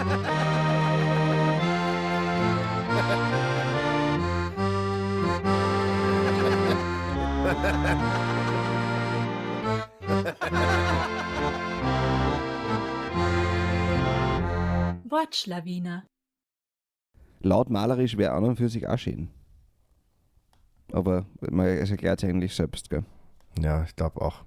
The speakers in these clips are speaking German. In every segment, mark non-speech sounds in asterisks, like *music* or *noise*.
*laughs* Wortschlawiner. Laut malerisch wäre an und für sich auch schön. Aber man, es erklärt sich eigentlich selbst, gell? Ja, ich glaube auch.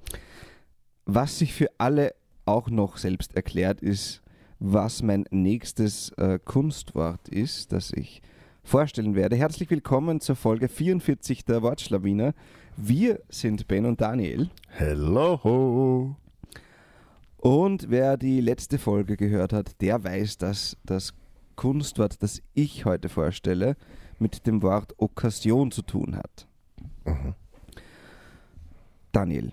Was sich für alle auch noch selbst erklärt, ist, was mein nächstes äh, Kunstwort ist, das ich vorstellen werde. Herzlich willkommen zur Folge 44 der Wortschlawiner. Wir sind Ben und Daniel. Hello. Und wer die letzte Folge gehört hat, der weiß, dass das Kunstwort, das ich heute vorstelle, mit dem Wort Okkasion zu tun hat. Mhm. Daniel,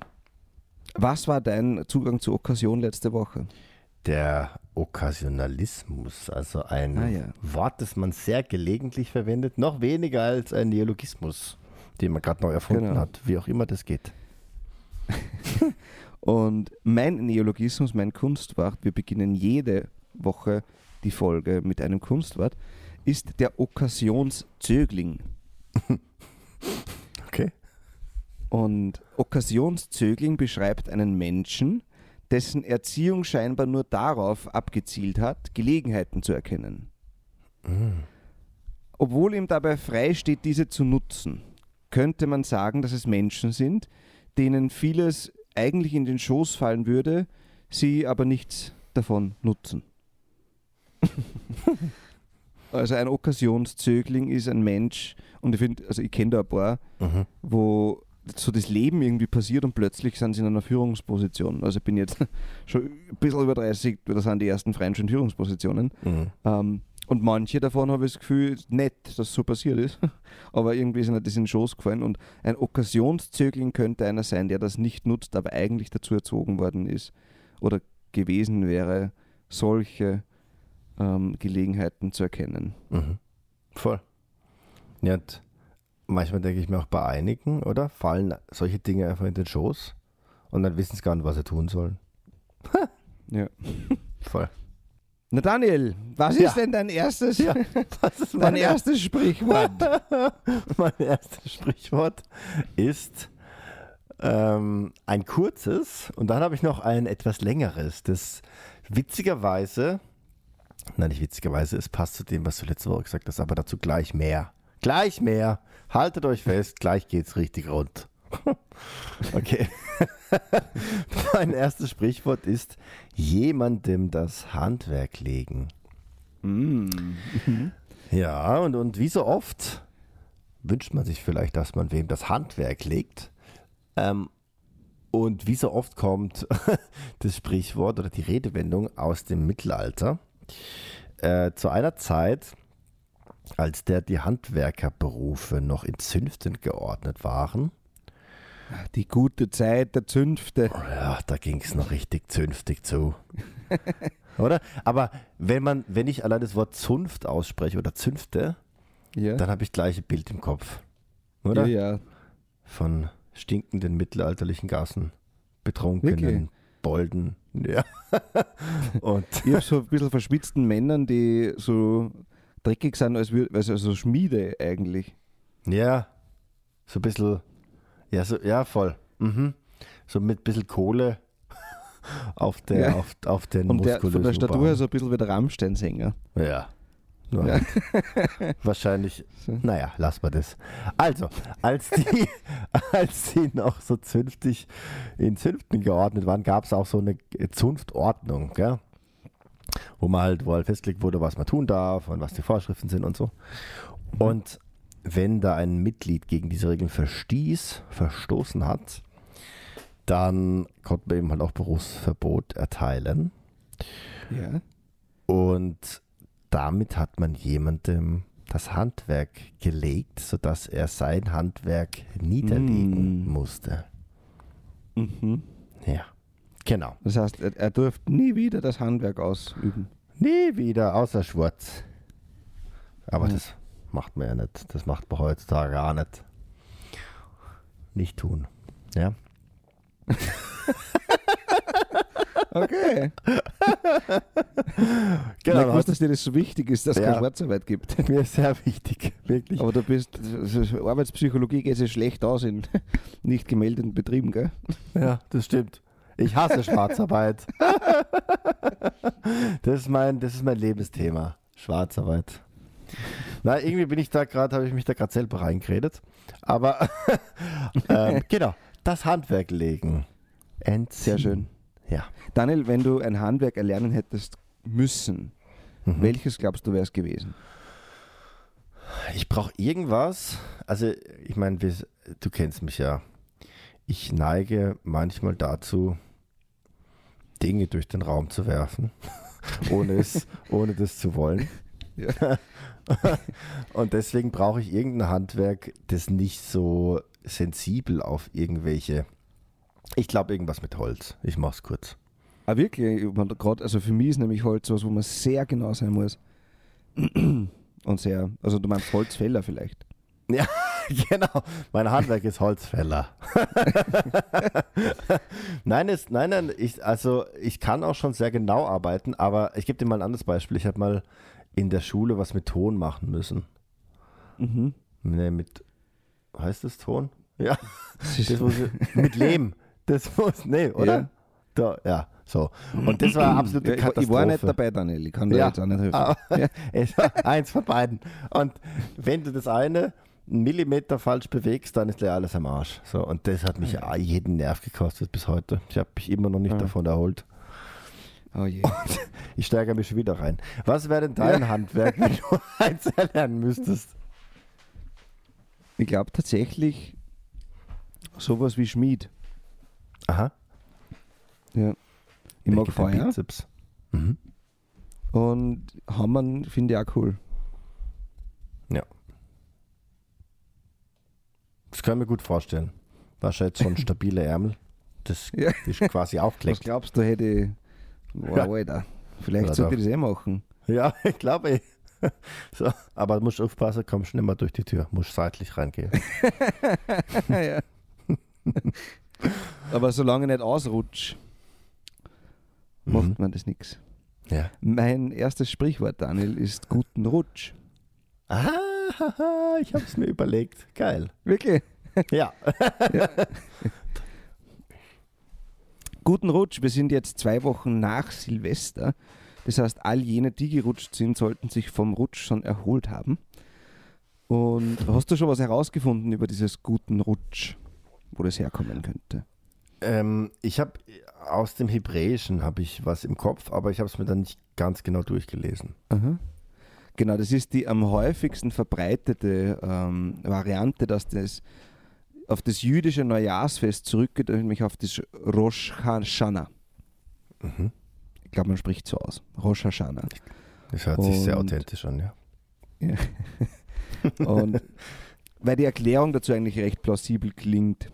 was war dein Zugang zur Okkasion letzte Woche? Der Okkasionalismus, also ein Ah, ja. Wort, das man sehr gelegentlich verwendet, noch weniger als ein Neologismus, den man gerade neu erfunden Genau. hat, wie auch immer das geht. *laughs* Und mein Neologismus, mein Kunstwort, wir beginnen jede Woche die Folge mit einem Kunstwort, ist der Okkasionszögling. *laughs* Okay. Und Okkasionszögling beschreibt einen Menschen, dessen Erziehung scheinbar nur darauf abgezielt hat, Gelegenheiten zu erkennen. Obwohl ihm dabei frei steht, diese zu nutzen, könnte man sagen, dass es Menschen sind, denen vieles eigentlich in den Schoß fallen würde, sie aber nichts davon nutzen. *laughs* also ein Okkasionszögling ist ein Mensch, und ich finde, also ich kenne da ein paar, Mhm. wo so das Leben irgendwie passiert und plötzlich sind sie in einer Führungsposition. Also ich bin jetzt *laughs* schon ein bisschen über 30, das sind die ersten freien schon Führungspositionen. Mhm. Ähm, und manche davon habe ich das Gefühl, nett, dass so passiert ist. *laughs* Aber irgendwie ist ihnen das in den Schoß gefallen. Und ein Okkasionszögling könnte einer sein, der das nicht nutzt, aber eigentlich dazu erzogen worden ist oder gewesen wäre, solche ähm, Gelegenheiten zu erkennen. Mhm. Voll. Ja, manchmal denke ich mir auch bei einigen, oder? Fallen solche Dinge einfach in den Schoß und dann wissen sie gar nicht, was sie tun sollen. *laughs* Ja. *laughs* Voll. Na Daniel, was Ja. ist denn dein erstes, Ja, *laughs* dein mein, erstes Sprichwort? mein erstes Sprichwort ist ähm, ein kurzes und dann habe ich noch ein etwas längeres, das witzigerweise, nein, nicht witzigerweise, es passt zu dem, was du letzte Woche gesagt hast, aber dazu gleich mehr. Gleich mehr. Haltet euch fest, gleich geht's richtig rund. *laughs* Okay. *laughs* mein erstes Sprichwort ist jemandem das Handwerk legen. Mm. Ja, und, und wie so oft wünscht man sich vielleicht, dass man wem das Handwerk legt. Ähm, und wie so oft kommt *laughs* das Sprichwort oder die Redewendung aus dem Mittelalter. Äh, zu einer Zeit, als der die Handwerkerberufe noch in Zünften geordnet waren. Die gute Zeit der Zünfte. Ja, da ging es noch richtig zünftig zu. *laughs* oder? Aber wenn man, wenn ich allein das Wort Zunft ausspreche oder Zünfte, Ja, dann habe ich gleich ein Bild im Kopf. Oder? ja, ja. Von stinkenden mittelalterlichen Gassen, betrunkenen Wirklich? Bolden. Ja. *laughs* Und Ich habe so ein bisschen verschwitzten Männern, die so dreckig sind, als wür- also so Schmiede eigentlich. ja, so ein bisschen, ja, so, ja, voll. Mhm. So mit ein bisschen Kohle *laughs* auf, der, Ja. auf, auf den Und der, von der Statur her so ein bisschen wie der Rammstein-Sänger. Ja. Ja. *laughs* Wahrscheinlich, naja, lass mal das. Also, als die, *laughs* als die noch so zünftig in Zünften geordnet waren, gab es auch so eine Zunftordnung, gell? Wo man halt, wo halt festgelegt wurde, was man tun darf und was die Vorschriften sind und so. Und wenn da ein Mitglied gegen diese Regeln verstieß, verstoßen hat, dann konnte man ihm halt auch Berufsverbot erteilen. Ja. Und damit hat man jemandem das Handwerk gelegt, sodass er sein Handwerk niederlegen Mm. musste. Mhm. Ja, genau. Das heißt, er, er durfte nie wieder das Handwerk ausüben. Nie wieder außer Schwarz. Aber Ja. das macht man ja nicht. Das macht man heutzutage gar nicht. Nicht tun. Ja. *laughs* Okay. *laughs* Genau, ich wusste, dass dir das so wichtig ist, dass es Ja. keine Schwarzarbeit gibt. *laughs* mir ist sehr wichtig, wirklich. Aber du bist, Arbeitspsychologie geht sich schlecht aus in nicht gemeldeten Betrieben, gell? Ja, das stimmt. Ich hasse Schwarzarbeit. *laughs* das, ist mein, das ist mein Lebensthema. Schwarzarbeit. Na, irgendwie bin ich da gerade, habe ich mich da gerade selber reingeredet. Aber *laughs* ähm, genau, das Handwerk legen. Entziehen. Sehr schön. Ja. Daniel, wenn du ein Handwerk erlernen hättest müssen, Mhm. welches glaubst du wäre es gewesen? Ich brauche irgendwas. Also, ich meine, du kennst mich ja. Ich neige manchmal dazu, Dinge durch den Raum zu werfen, *laughs* ohne, es, ohne das zu wollen. Ja. *laughs* Und deswegen brauche ich irgendein Handwerk, das nicht so sensibel auf irgendwelche. Ich glaube, irgendwas mit Holz. Ich mach's kurz. Ah, wirklich? Grad, also für mich ist nämlich Holz was, wo man sehr genau sein muss. *clears throat* Und sehr, also du meinst Holzfäller vielleicht. *laughs* genau, mein Handwerk ist Holzfäller. *laughs* nein, es, nein, nein, ich, also ich kann auch schon sehr genau arbeiten, aber ich gebe dir mal ein anderes Beispiel. Ich habe mal in der Schule was mit Ton machen müssen. Mhm. Nee, mit, heißt das Ton? *laughs* Ja, Das ist, muss, mit Lehm. Das muss, nee, oder? Ja. Da, ja, so. Und das war eine *clears throat* absolute ja, ich, Katastrophe. ich war nicht dabei, Daniel. Ich kann dir Ja. jetzt auch nicht helfen. Es war eins von beiden. Und wenn du das eine einen Millimeter falsch bewegst, dann ist gleich alles am Arsch. So, und das hat mich Ja. jeden Nerv gekostet bis heute. Ich habe mich immer noch nicht Ja. davon erholt. Oh je. *laughs* Ich steigere mich schon wieder rein. Was wäre denn dein Handwerk, wenn du *laughs* eins erlernen müsstest? Ich glaube tatsächlich sowas wie Schmied. Aha. Ja. Ich mag Wegen deinem Feuer Bizeps. Mhm. und Hammern finde ich auch cool. Das kann mir gut vorstellen. Wahrscheinlich schon *laughs* stabile Ärmel. Das Ja. ist quasi Was aufgelegt. glaubst du, hätte ich. Wow, Ja. Alter. Vielleicht sollte ich das eh machen. Ja, *laughs* ich glaube eh. *laughs* So, aber du musst aufpassen, kommst nicht mehr durch die Tür. Musst seitlich reingehen. ja. Aber solange ich nicht ausrutsch, Mhm. macht man das nichts. Ja. Mein erstes Sprichwort, Daniel, ist guten Rutsch. Ah, ich habe es mir überlegt. Geil. Wirklich? *laughs* Ja. *laughs* Guten Rutsch. Wir sind jetzt zwei Wochen nach Silvester. Das heißt, all jene, die gerutscht sind, sollten sich vom Rutsch schon erholt haben. Und hast du schon was herausgefunden über dieses guten Rutsch, wo das herkommen könnte? Ähm, ich habe aus dem Hebräischen habe ich was im Kopf, aber ich habe es mir dann nicht ganz genau durchgelesen. Aha. Genau, das ist die am häufigsten verbreitete ähm, Variante, dass das auf das jüdische Neujahrsfest zurückgeht, nämlich auf das Rosh Hashanah. Mhm. Ich glaube, man spricht so aus. Rosh Hashanah. Das hört sich sehr Und- authentisch an, ja. *laughs* Und weil die Erklärung dazu eigentlich recht plausibel klingt.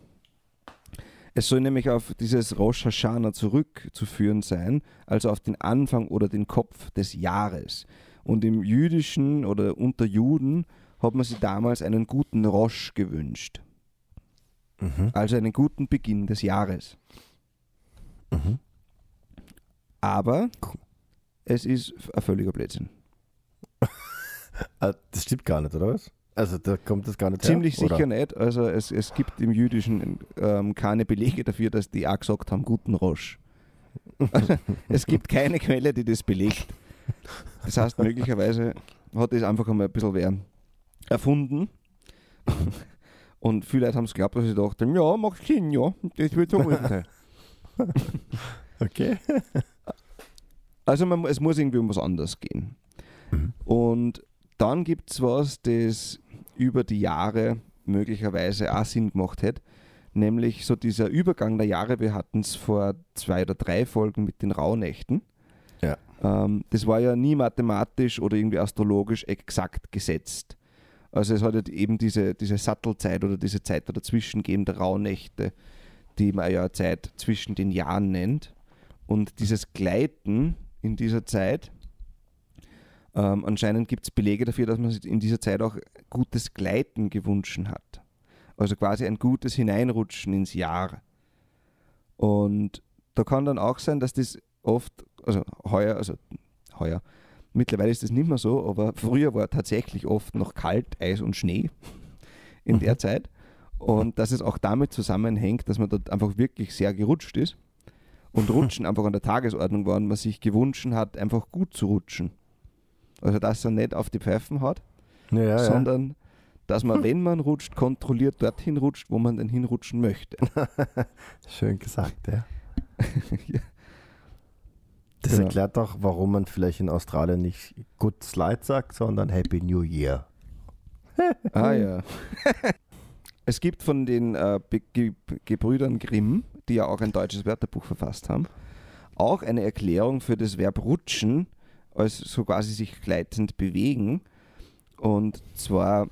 Es soll nämlich auf dieses Rosh Hashanah zurückzuführen sein, also auf den Anfang oder den Kopf des Jahres. Und im Jüdischen oder unter Juden hat man sich damals einen guten Rosh gewünscht, Mhm. also einen guten Beginn des Jahres. Mhm. Aber es ist ein völliger Blödsinn. *laughs* Ah, das stimmt gar nicht, oder was? Also da kommt das gar nicht Ziemlich her, sicher oder? nicht. Also es, es gibt im Jüdischen ähm, keine Belege dafür, dass die auch gesagt haben, guten Rosch. Also, *laughs* es gibt keine Quelle, die das belegt. Das heißt, möglicherweise hat das einfach einmal ein bisschen wer erfunden. Und viele Leute haben es geglaubt, dass sie dachten, ja, macht Sinn, ja, das wird so gewesen sein. *laughs* Okay. Also man, es muss irgendwie um was anderes gehen. Mhm. Und dann gibt es was, das über die Jahre möglicherweise auch Sinn gemacht hat. Nämlich so dieser Übergang der Jahre, wir hatten es vor zwei oder drei Folgen mit den Rauhnächten. Ja. Ähm, das war ja nie mathematisch oder irgendwie astrologisch exakt gesetzt. Also es hat halt eben diese, diese Sattelzeit oder diese Zeit dazwischen gegeben, der Rauhnächte, die man ja Zeit zwischen den Jahren nennt. Und dieses Gleiten in dieser Zeit, ähm, anscheinend gibt es Belege dafür, dass man sich in dieser Zeit auch gutes Gleiten gewünscht hat. Also quasi ein gutes Hineinrutschen ins Jahr. Und da kann dann auch sein, dass das oft, also heuer, also heuer, mittlerweile ist das nicht mehr so, aber früher war tatsächlich oft noch kalt, Eis und Schnee in Mhm. der Zeit. Und dass es auch damit zusammenhängt, dass man dort einfach wirklich sehr gerutscht ist und Rutschen *laughs* einfach an der Tagesordnung war und man sich gewünscht hat, einfach gut zu rutschen. Also dass er nicht auf die Pfeifen hat, Ja, ja. sondern dass man, *laughs* wenn man rutscht, kontrolliert dorthin rutscht, wo man denn hinrutschen möchte. *laughs* Schön gesagt, ja. Das Genau. erklärt doch, warum man vielleicht in Australien nicht Good Slide sagt, sondern Happy New Year. Ah ja. *laughs* es gibt von den äh, Ge Gebrüdern Grimm, die ja auch ein deutsches Wörterbuch verfasst haben, auch eine Erklärung für das Verb rutschen, als so quasi sich gleitend bewegen. Und zwar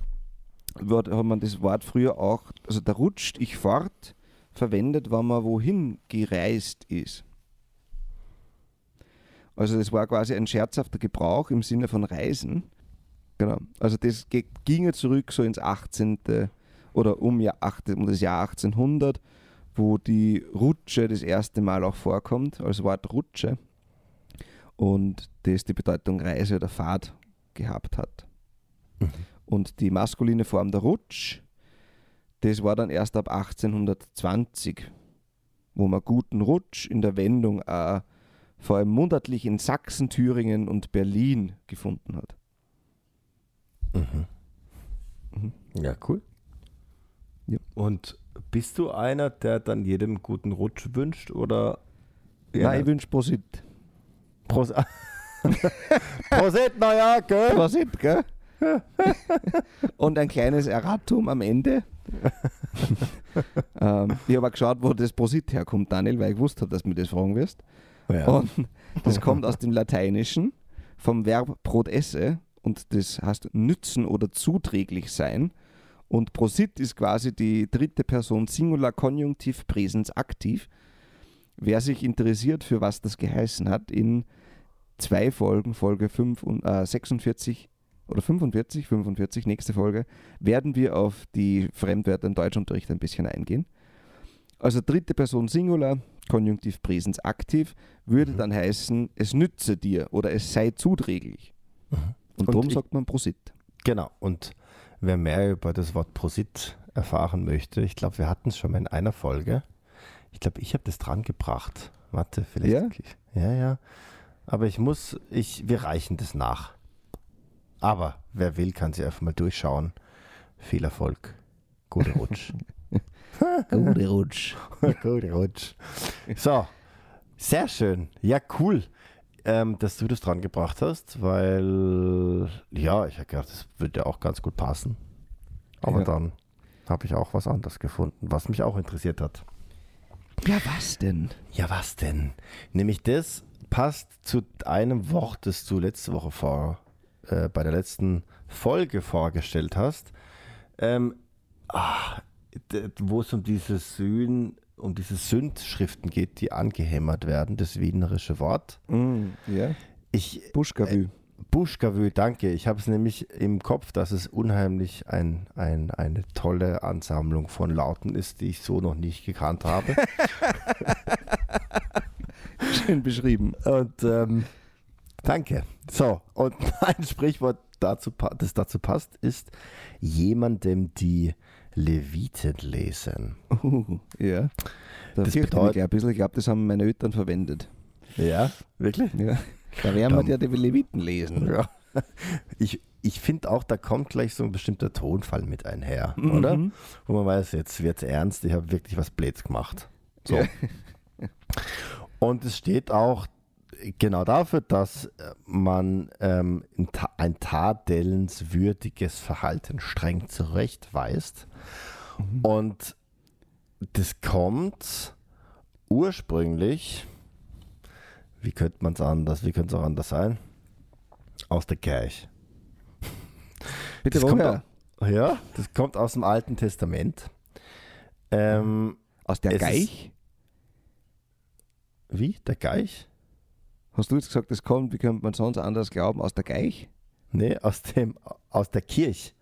wird, hat man das Wort früher auch, also da rutscht ich fort, verwendet, wenn man wohin gereist ist. Also das war quasi ein scherzhafter Gebrauch im Sinne von Reisen. Genau. Also das ge- ginge zurück so ins 18. oder um, Jahr 8, um das Jahr 1800, wo die Rutsche das erste Mal auch vorkommt, als Wort Rutsche. Und das die Bedeutung Reise oder Fahrt gehabt hat. Mhm. Und die maskuline Form der Rutsch, das war dann erst ab 1820, wo man guten Rutsch in der Wendung auch vor allem monatlich in Sachsen, Thüringen und Berlin gefunden hat. Mhm. Mhm. Ja, cool. Ja. Und bist du einer, der dann jedem guten Rutsch wünscht oder? Nein, ich wünsche Prosit. Pros *laughs* Prosit, naja, gell? Prosit, gell? Und ein kleines Erratum am Ende. *laughs* ähm, ich habe auch geschaut, wo das Prosit herkommt, Daniel, weil ich gewusst habe, dass du mir das fragen wirst. Ja. Und das kommt aus dem Lateinischen vom Verb prodesse und das heißt nützen oder zuträglich sein. Und prosit ist quasi die dritte Person Singular Konjunktiv Präsens aktiv. Wer sich interessiert, für was das geheißen hat, in zwei Folgen, Folge 5 und, äh, 46 oder 45, 45, nächste Folge, werden wir auf die Fremdwörter im Deutschunterricht ein bisschen eingehen. Also dritte Person Singular, Konjunktiv Präsens aktiv, würde Mhm. dann heißen, es nütze dir oder es sei zuträglich. Mhm. Und, Und darum sagt man Prosit. Genau. Und wer mehr über das Wort Prosit erfahren möchte, ich glaube, wir hatten es schon mal in einer Folge. Ich glaube, ich habe das dran gebracht. Warte, vielleicht. Ja, ja. Aber ich muss, ich, wir reichen das nach. Aber wer will, kann sich einfach mal durchschauen. Viel Erfolg. Gute Rutsch. *laughs* Gute Rutsch. *laughs* Gute Rutsch. So, sehr schön. Ja, cool, ähm, dass du das dran gebracht hast, weil, ja, ich habe gedacht, das würde auch ganz gut passen. Aber Ja. dann habe ich auch was anderes gefunden, was mich auch interessiert hat. Ja, was denn? Ja, was denn? Nämlich das passt zu einem Wort, das du letzte Woche vor, äh, bei der letzten Folge vorgestellt hast. Ähm, ah, wo es um diese Syn, um diese Sündschriften geht, die angehämmert werden, das wienerische Wort. Mm. Ich, Buschkavü. Buschkavü, danke. Ich habe es nämlich im Kopf, dass es unheimlich ein, ein, eine tolle Ansammlung von Lauten ist, die ich so noch nicht gekannt habe. *laughs* Schön beschrieben. Und ähm, danke. So, und *laughs* mein Sprichwort, dazu, das dazu passt, ist jemandem die Leviten lesen. Uh, ja. Da Das ich bedeutet- gleich ein bisschen. Ich glaube, das haben meine Eltern verwendet. Ja, wirklich? Ja. Da werden wir ja die Leviten lesen. Ja. Ich, ich finde auch, da kommt gleich so ein bestimmter Tonfall mit einher, oder? Mhm. Wo man weiß, jetzt wird es ernst, ich habe wirklich was Blöds gemacht. So. Ja. Und es steht auch genau dafür, dass äh, man ähm, ein, ta ein tadelnswürdiges Verhalten streng zurechtweist. Und das kommt ursprünglich, wie könnte man es anders, wie könnte es auch anders sein? Aus der Kirche. Bitte Das kommt woher? au- Ja, das kommt aus dem Alten Testament. Ähm, Aus der es ist- Geich? wie? Der Geich? Hast du jetzt gesagt, das kommt, wie könnte man sonst anders glauben? Aus der Geich? Nee, aus dem, aus der Kirche.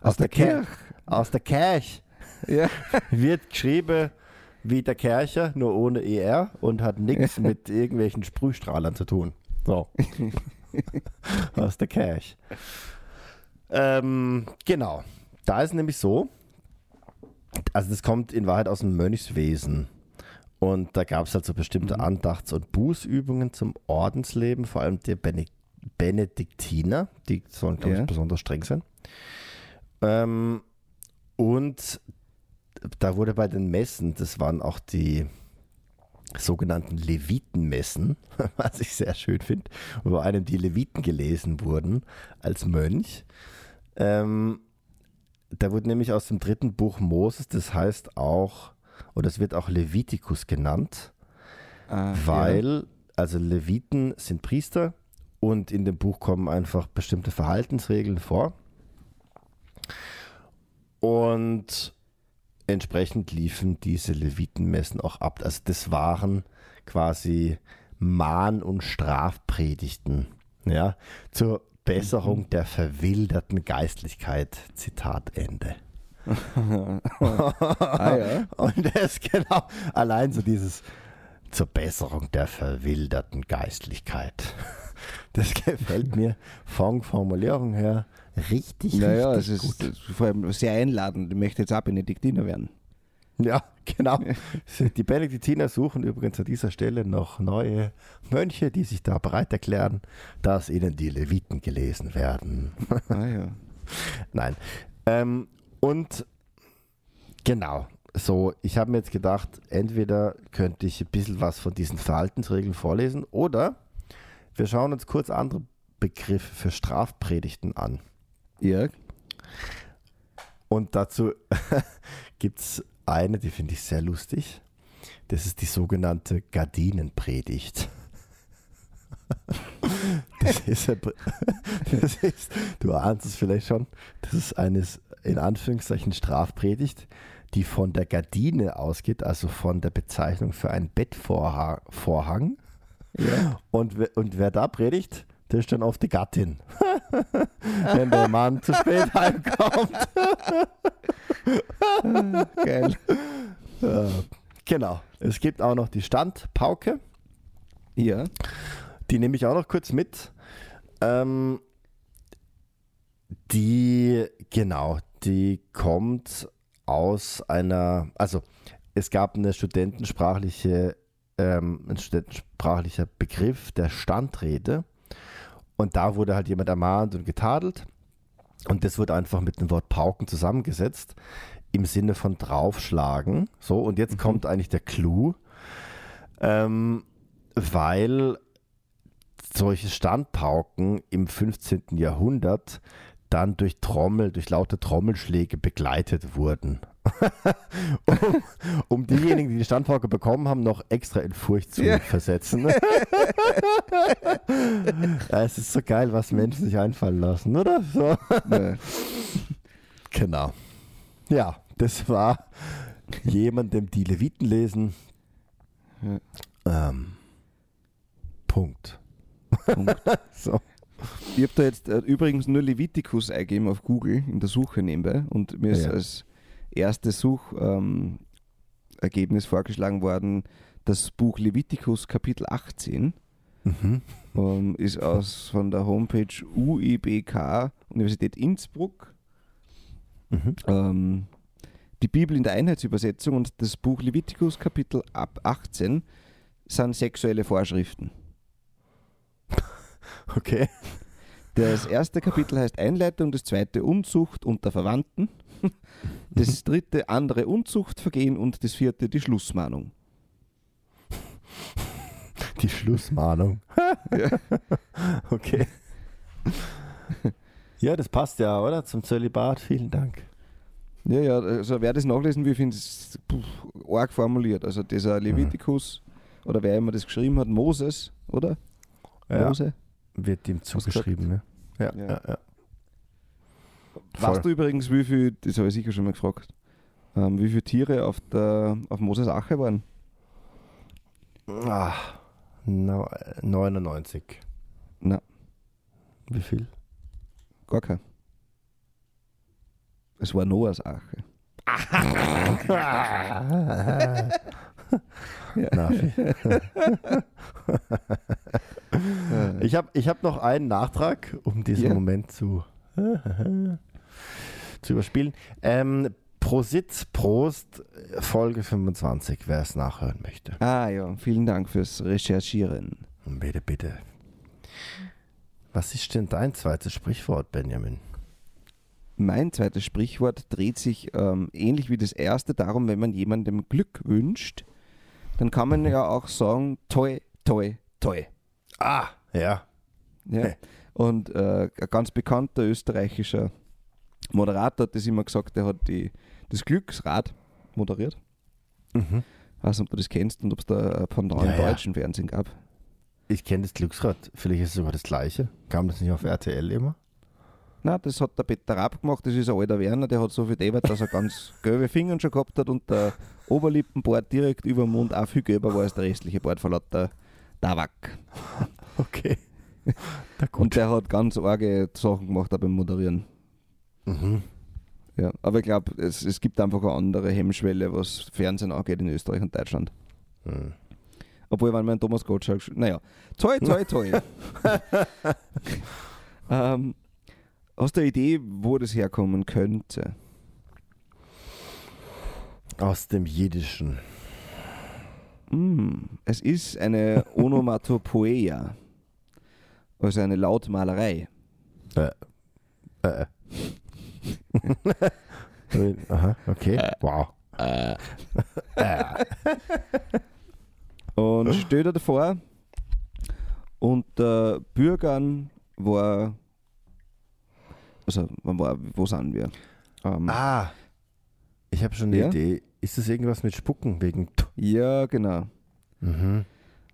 Aus, der, Kirche? Aus der Kirche Ja. *laughs* wird geschrieben, wie der Kercher, nur ohne ER und hat nichts *laughs* mit irgendwelchen Sprühstrahlern zu tun. So. *laughs* Aus der Kerch. Ähm, genau. Da ist nämlich so, also das kommt in Wahrheit aus dem Mönchswesen. Und da gab es halt so bestimmte Mhm. Andachts- und Bußübungen zum Ordensleben, vor allem der Bene Benediktiner, die sollen, glaube Ja. ich, besonders streng sein. Ähm, und da wurde bei den Messen, das waren auch die sogenannten Levitenmessen, *laughs* was ich sehr schön finde, wo einem die Leviten gelesen wurden als Mönch. Ähm, da wurde nämlich aus dem dritten Buch Moses, das heißt auch, oder es wird auch Levitikus genannt, Ah, weil, also Leviten sind Priester und in dem Buch kommen einfach bestimmte Verhaltensregeln vor. Und entsprechend liefen diese Levitenmessen auch ab. Also das waren quasi Mahn- und Strafpredigten, ja, zur Besserung der verwilderten Geistlichkeit. Zitat Ende. *laughs* Ah ja. Und das genau, allein so dieses zur Besserung der verwilderten Geistlichkeit. Das gefällt mir von Formulierung her richtig, Naja, es richtig ist gut. das ist vor allem sehr einladend. Ich möchte jetzt auch Benediktiner werden. Ja, genau. *laughs* Die Benediktiner suchen übrigens an dieser Stelle noch neue Mönche, die sich da bereit erklären, dass ihnen die Leviten gelesen werden. Ah ja. *laughs* Nein. Ähm, und genau, so, ich habe mir jetzt gedacht, entweder könnte ich ein bisschen was von diesen Verhaltensregeln vorlesen oder wir schauen uns kurz andere Begriffe für Strafpredigten an. Ja, Und dazu *laughs* gibt es eine, die finde ich sehr lustig. Das ist die sogenannte Gardinenpredigt. *laughs* Das ist, *laughs* das ist, du ahnst es vielleicht schon, das ist eine in Anführungszeichen Strafpredigt, die von der Gardine ausgeht, also von der Bezeichnung für einen Bettvorhang. Vorhang. ja. Und, wer- und wer da predigt, das ist dann oft die Gattin. *laughs* Wenn der Mann zu spät heimkommt. *laughs* Geil. Äh, genau. Es gibt auch noch die Standpauke. Ja. Die nehme ich auch noch kurz mit. Ähm, die, genau, die kommt aus einer, also es gab eine studentensprachliche, ähm, ein studentensprachlicher Begriff der Standrede. Und da wurde halt jemand ermahnt und getadelt. Und das wurde einfach mit dem Wort Pauken zusammengesetzt im Sinne von draufschlagen. So, und jetzt Mhm. kommt eigentlich der Clou, ähm, weil solche Standpauken im 15. Jahrhundert dann durch Trommel, durch laute Trommelschläge begleitet wurden. *laughs* um, um diejenigen, die die Standpauke bekommen haben, noch extra in Furcht zu Ja. versetzen. ja, *laughs* es ist so geil, was Menschen sich einfallen lassen, oder? So. ja. *laughs* Genau. Ja, das war jemandem die Leviten lesen. Ähm, Punkt. Punkt. So. Ich habe da jetzt äh, übrigens nur Leviticus eingegeben auf Google in der Suche nebenbei und mir ist Ja. als erstes Suchergebnis ähm, vorgeschlagen worden das Buch Leviticus Kapitel 18. Mhm. ähm, ist aus von der Homepage UIBK Universität Innsbruck. Mhm. Ähm, die Bibel in der Einheitsübersetzung und das Buch Leviticus Kapitel ab 18 sind sexuelle Vorschriften. *laughs* Okay. Das erste Kapitel heißt Einleitung, das zweite Unzucht unter Verwandten, das *laughs* dritte andere Unzuchtvergehen und das vierte die Schlussmahnung. Die Schlussmahnung. *laughs* Okay. Ja, das passt ja, oder? Zum Zölibat. Vielen Dank. Ja, ja, also wer das nachlesen will, finde ich es arg formuliert. Also dieser Leviticus oder wer immer das geschrieben hat, Moses, oder? Ja, Mose. Wird ihm zugeschrieben, ne? Ja, Ja. ja, ja. Weißt du übrigens, wie viel, das habe ich sicher schon mal gefragt, ähm, wie viele Tiere auf, der, auf Moses Ache waren? Ah, no, 99. Na, Wie viel? gar kein. Es war Noahs Ache. *laughs* *laughs* Na, *laughs* ich habe ich hab noch einen Nachtrag, um diesen Ja. Moment zu, *laughs* zu überspielen. Ähm, Prositz, Prost, Folge 25, wer es nachhören möchte. Ah ja, vielen Dank fürs Recherchieren. Bitte, bitte. Was ist denn dein zweites Sprichwort, Benjamin? Mein zweites Sprichwort dreht sich ähm, ähnlich wie das erste darum, wenn man jemandem Glück wünscht, dann kann man ja auch sagen, toi, toi, toi. Ah, ja. Ja? Und äh, ein ganz bekannter österreichischer Moderator hat das immer gesagt, der hat die, das Glücksrad moderiert. Mhm. Ich weiß nicht, ob du das kennst und ob es da ein Pendant Ja, im ja. deutschen Fernsehen gab. Ich kenne das Glücksrad. Vielleicht ist es sogar das gleiche. Kam das nicht auf RTL immer? Na, das hat der Peter Raab gemacht, das ist ein alter Werner, der hat so viel Debert, dass er ganz *laughs* gelbe Finger schon gehabt hat und der Oberlippenbart direkt über dem Mund auch viel gelber war als der restliche Bart von lauter Tabak. *laughs* Okay. Und der hat ganz arge Sachen gemacht auch beim Moderieren. Mhm. Ja, aber ich glaube, es, es gibt einfach eine andere Hemmschwelle, was Fernsehen angeht in Österreich und Deutschland. Mhm. Obwohl, wenn man Thomas Gottschalk, sch- naja, toi, toi, toi. ähm, hast du eine Idee, wo das herkommen könnte? Aus dem Jiddischen. Mm, es ist eine Onomatopoeia, also eine Lautmalerei. Äh. *laughs* Äh. Aha, okay. Wow. Und stell dir vor, unter Bürgern war, also wann war, wo sind wir? Ähm, Ah. Ich habe schon eine Ja? Idee. Ist das irgendwas mit Spucken wegen. Ja, genau. Mhm.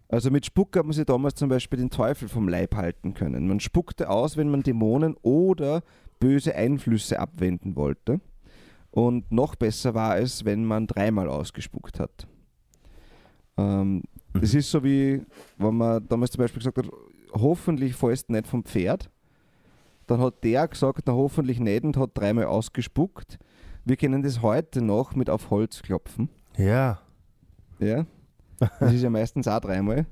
Also mit Spuck hat man sich damals zum Beispiel den Teufel vom Leib halten können. Man spuckte aus, wenn man Dämonen oder böse Einflüsse abwenden wollte. Und noch besser war es, wenn man dreimal ausgespuckt hat. Ähm, Das ist so wie, wenn man damals zum Beispiel gesagt hat, hoffentlich fällst du nicht vom Pferd. Dann hat der gesagt, na hoffentlich nicht und hat dreimal ausgespuckt. Wir kennen das heute noch mit auf Holz klopfen. Ja. Ja. Das ist ja meistens auch dreimal.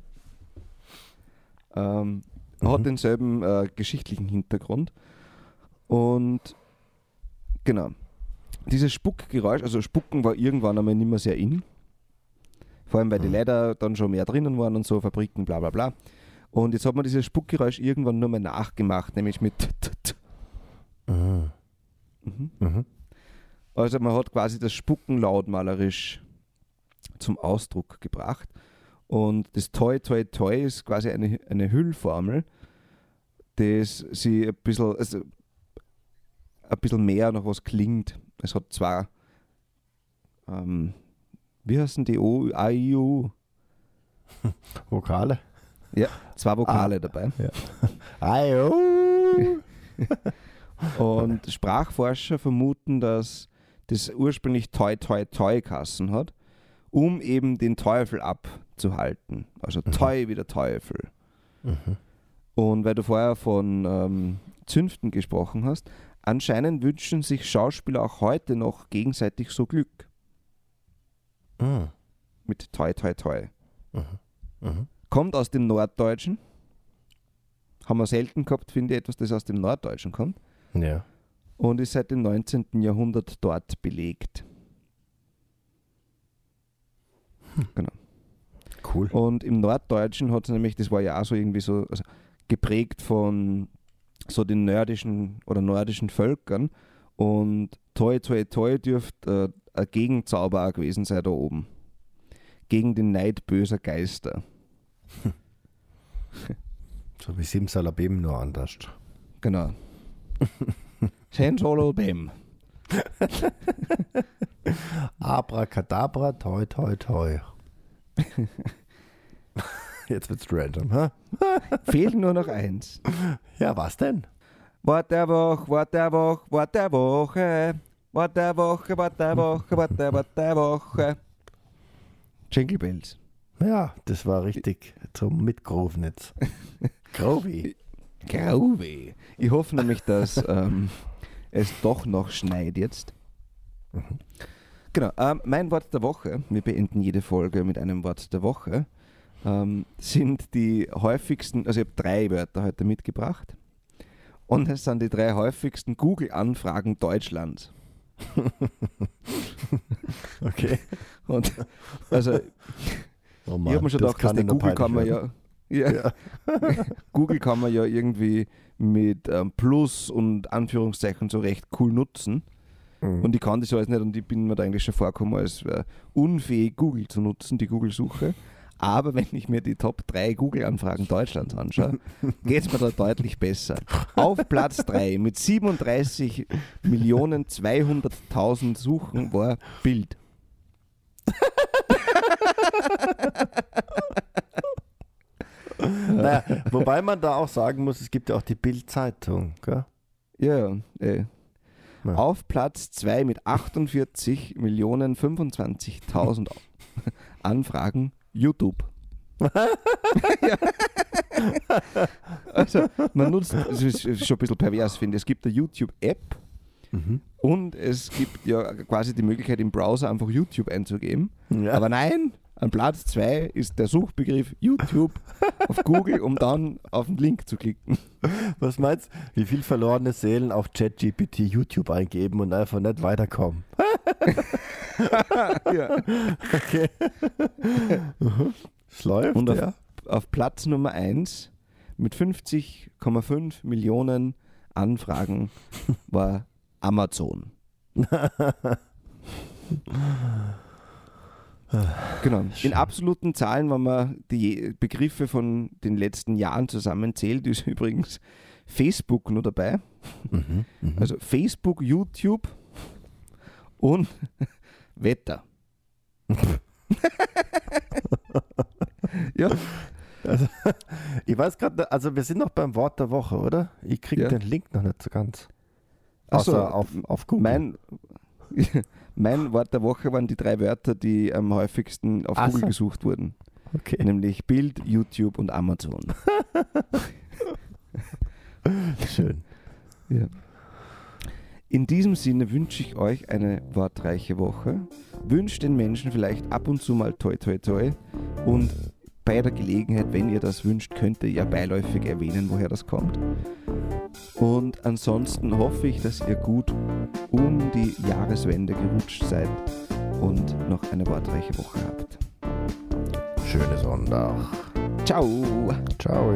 Ähm, Hat Mhm. denselben äh, geschichtlichen Hintergrund. Und genau. Dieses Spuckgeräusch, also Spucken war irgendwann einmal nicht mehr sehr in. Vor allem, weil die Mhm. Leute dann schon mehr drinnen waren und so, Fabriken, bla bla bla. Und jetzt hat man dieses Spuckgeräusch irgendwann nur mal nachgemacht, nämlich mit t -t -t. Mhm. Mhm. Mhm. Also man hat quasi das Spucken lautmalerisch zum Ausdruck gebracht. Und das Toi Toi Toi ist quasi eine, eine Hüllformel, das sie ein bisschen, also ein bisschen mehr nach was klingt. Es hat zwar, ähm, wie heißen die O, A, I, U? *laughs* Vokale. Zwei Vokale dabei. Ayo. *laughs* *laughs* Und Sprachforscher vermuten, dass das ursprünglich Toi Toi Toi Kassen hat, um eben den Teufel abzuhalten. Also Mhm. Toi wie der Teufel. Mhm. Und weil du vorher von ähm, Zünften gesprochen hast, anscheinend wünschen sich Schauspieler auch heute noch gegenseitig so Glück Mhm. mit Toi Toi Toi. Kommt aus dem Norddeutschen. Haben wir selten gehabt, finde ich, etwas, das aus dem Norddeutschen kommt. Ja. Und ist seit dem 19. Jahrhundert dort belegt. Cool. Und im Norddeutschen hat es nämlich, das war ja auch so irgendwie so also geprägt von so den nordischen oder nordischen Völkern. Und Toi Toi Toi dürfte äh, ein Gegenzauber auch gewesen sein da oben. Gegen den Neid böser Geister. So wie Simsalabim, nur anders. Genau. *laughs* Bem. Abracadabra, toi, toi, toi. Jetzt wird's random, hä? Fehlt nur noch eins. Ja, was denn? Wort der Woche, Wort der Woche, Wort der Woche. Wort der Woche, Wort der Woche, Wort der, Wort der Woche. Jingle Bells. Ja, das war richtig zum Mitgroven jetzt. Grovi. Grauweh. Ich hoffe nämlich, dass ähm, es doch noch schneit jetzt. Genau, ähm, mein Wort der Woche, wir beenden jede Folge mit einem Wort der Woche, ähm, sind die häufigsten, also ich habe drei Wörter heute mitgebracht. Und es sind die drei häufigsten Google-Anfragen Deutschlands. *laughs* Okay. Und also Oh ich habe mir schon gedacht, dass der nur Google kann man ja, ja, *laughs* Google kann man ja irgendwie mit ähm, Plus und Anführungszeichen so recht cool nutzen. Mhm. Und ich kann das alles nicht und ich bin mir da eigentlich schon vorgekommen, als wär unfähig, Google zu nutzen, die Google-Suche. Aber wenn ich mir die Top 3 Google-Anfragen Deutschlands anschaue, *laughs* geht es mir da deutlich besser. Auf Platz 3 mit 37 Millionen 200.000 Suchen war Bild. *laughs* *laughs* Naja, wobei man da auch sagen muss, es gibt ja auch die Bild-Zeitung. Ja, ja. Äh. Ja. Auf Platz 2 mit 48 Millionen 25.000 *laughs* Anfragen YouTube. *laughs* ja. Also, man nutzt, das ist schon ein bisschen pervers, finde ich. Es gibt eine YouTube-App und es gibt ja quasi die Möglichkeit, im Browser einfach YouTube einzugeben. Ja. Aber nein, an Platz 2 ist der Suchbegriff YouTube auf Google, um dann auf den Link zu klicken. Was meinst du, wie viel verlorene Seelen auf ChatGPT YouTube eingeben und einfach nicht weiterkommen? *laughs* ja. Okay. Es läuft, Und auf, ja. auf Platz Nummer 1 mit 50,5 Millionen Anfragen war Amazon. *laughs* genau. In absoluten Zahlen, wenn man die Begriffe von den letzten Jahren zusammenzählt, ist übrigens Facebook nur dabei. Mhm. Mhm. Also Facebook, YouTube und *laughs* Wetter. ja, *laughs* Ich weiß gerade, also wir sind noch beim Wort der Woche, oder? Ich kriege Ja. den Link noch nicht so ganz. Ach so, Außer auf, auf Google. Mein, *laughs* mein Wort der Woche waren die drei Wörter, die am häufigsten auf Ach Google so. gesucht wurden. okay. Nämlich Bild, YouTube und Amazon. *laughs* Schön. Ja. In diesem Sinne wünsche ich euch eine wortreiche Woche. Wünsche den Menschen vielleicht ab und zu mal toi toi toi. Und bei der Gelegenheit, wenn ihr das wünscht, könnt ihr ja beiläufig erwähnen, woher das kommt. Und ansonsten hoffe ich, dass ihr gut um die Jahreswende gerutscht seid und noch eine wortreiche Woche habt. Schöne Sonntag. Ciao! Ciao.